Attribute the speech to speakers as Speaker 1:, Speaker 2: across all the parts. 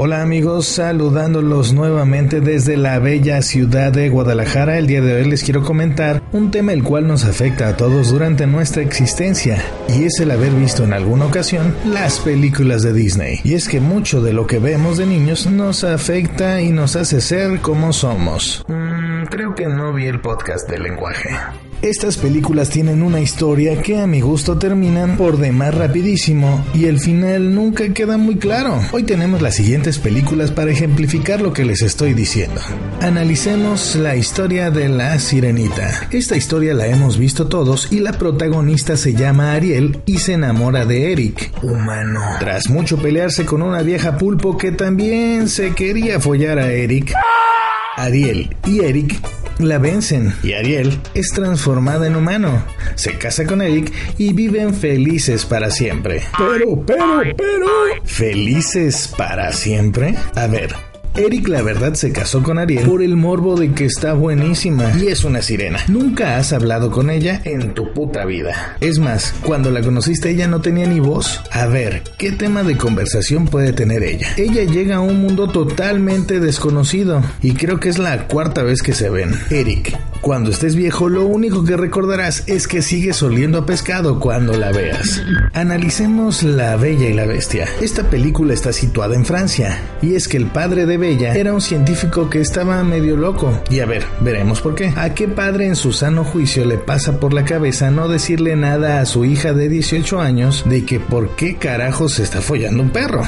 Speaker 1: Hola amigos, saludándolos nuevamente desde la bella ciudad de Guadalajara. El día de hoy les quiero comentar un tema el cual nos afecta a todos durante nuestra existencia y es el haber visto en alguna ocasión las películas de Disney. Y es que mucho de lo que vemos de niños nos afecta y nos hace ser como somos. Mm, creo que no vi el podcast del lenguaje. Estas películas tienen una historia que a mi gusto terminan por demás rapidísimo y el final nunca queda muy claro. Hoy tenemos las siguientes películas para ejemplificar lo que les estoy diciendo. Analicemos la historia de la sirenita. Esta historia la hemos visto todos y la protagonista se llama Ariel y se enamora de Eric, humano. Tras mucho pelearse con una vieja pulpo que también se quería follar a Eric, Ariel y Eric la vencen y Ariel es transformada en humano. Se casa con Eric y viven felices para siempre. Pero, pero, pero... ¿Felices para siempre? A ver, Eric la verdad se casó con Ariel por el morbo de que está buenísima y es una sirena. Nunca has hablado con ella en tu puta vida. Es más, cuando la conociste ella no tenía ni voz. A ver, ¿qué tema de conversación puede tener ella? Ella llega a un mundo totalmente desconocido y creo que es la cuarta vez que se ven. Eric, cuando estés viejo, lo único que recordarás es que sigues oliendo a pescado cuando la veas. Analicemos La Bella y la Bestia. Esta película está situada en Francia, y es que el padre de Bella era un científico que estaba medio loco. Y a ver, veremos por qué. ¿A qué padre en su sano juicio le pasa por la cabeza no decirle nada a su hija de 18 años de que por qué carajo se está follando un perro?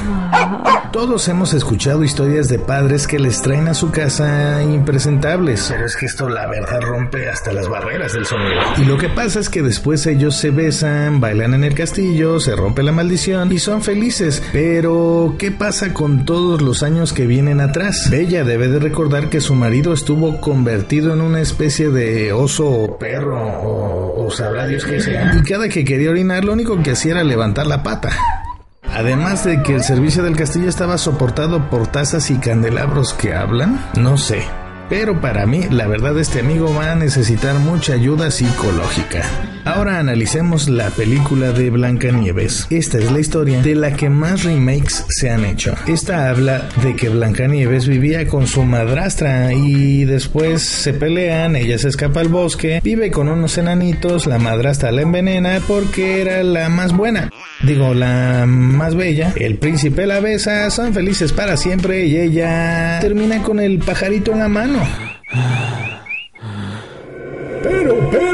Speaker 1: Todos hemos escuchado historias de padres que les traen a su casa impresentables. Pero es que esto la verdad rompe hasta las barreras del sonido. Y lo que pasa es que después ellos se besan, bailan en el castillo, se rompe la maldición y son felices. Pero, ¿qué pasa con todos los años que vienen atrás? Bella debe de recordar que su marido estuvo convertido en una especie de oso o perro o, o sabrá Dios qué sea. Y cada que quería orinar lo único que hacía era levantar la pata. Además de que el servicio del castillo estaba soportado por tazas y candelabros que hablan, no sé. Pero para mí, la verdad, este amigo va a necesitar mucha ayuda psicológica. Ahora analicemos la película de Blancanieves. Esta es la historia de la que más remakes se han hecho. Esta habla de que Blancanieves vivía con su madrastra y después se pelean, ella se escapa al bosque, vive con unos enanitos, la madrastra la envenena porque era la más buena. Digo, la más bella. El príncipe la besa, son felices para siempre y ella termina con el pajarito en la mano. Pero, pero.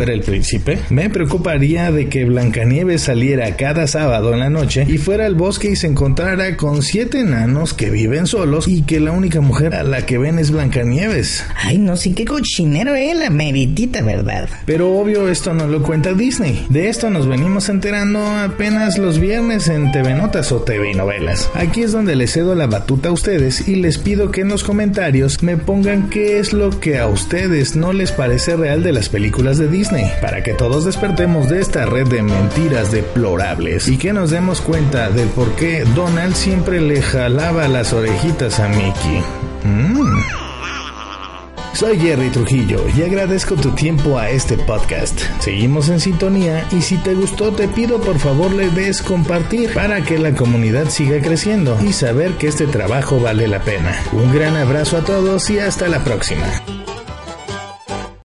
Speaker 1: Fuera el príncipe, me preocuparía de que Blancanieves saliera cada sábado en la noche y fuera al bosque y se encontrara con siete enanos que viven solos y que la única mujer a la que ven es Blancanieves.
Speaker 2: Ay, no sé qué cochinero, eh, la meritita, ¿verdad?
Speaker 1: Pero obvio esto no lo cuenta Disney. De esto nos venimos enterando apenas los viernes en TV Notas o TV Novelas. Aquí es donde les cedo la batuta a ustedes y les pido que en los comentarios me pongan qué es lo que a ustedes no les parece real de las películas de Para que todos despertemos de esta red de mentiras deplorables y que nos demos cuenta del por qué Donald siempre le jalaba las orejitas a Mickey. Mm. Soy Jerry Trujillo y agradezco tu tiempo a este podcast. Seguimos en sintonía y si te gustó te pido por favor le des compartir para que la comunidad siga creciendo y saber que este trabajo vale la pena. Un gran abrazo a todos y hasta la próxima.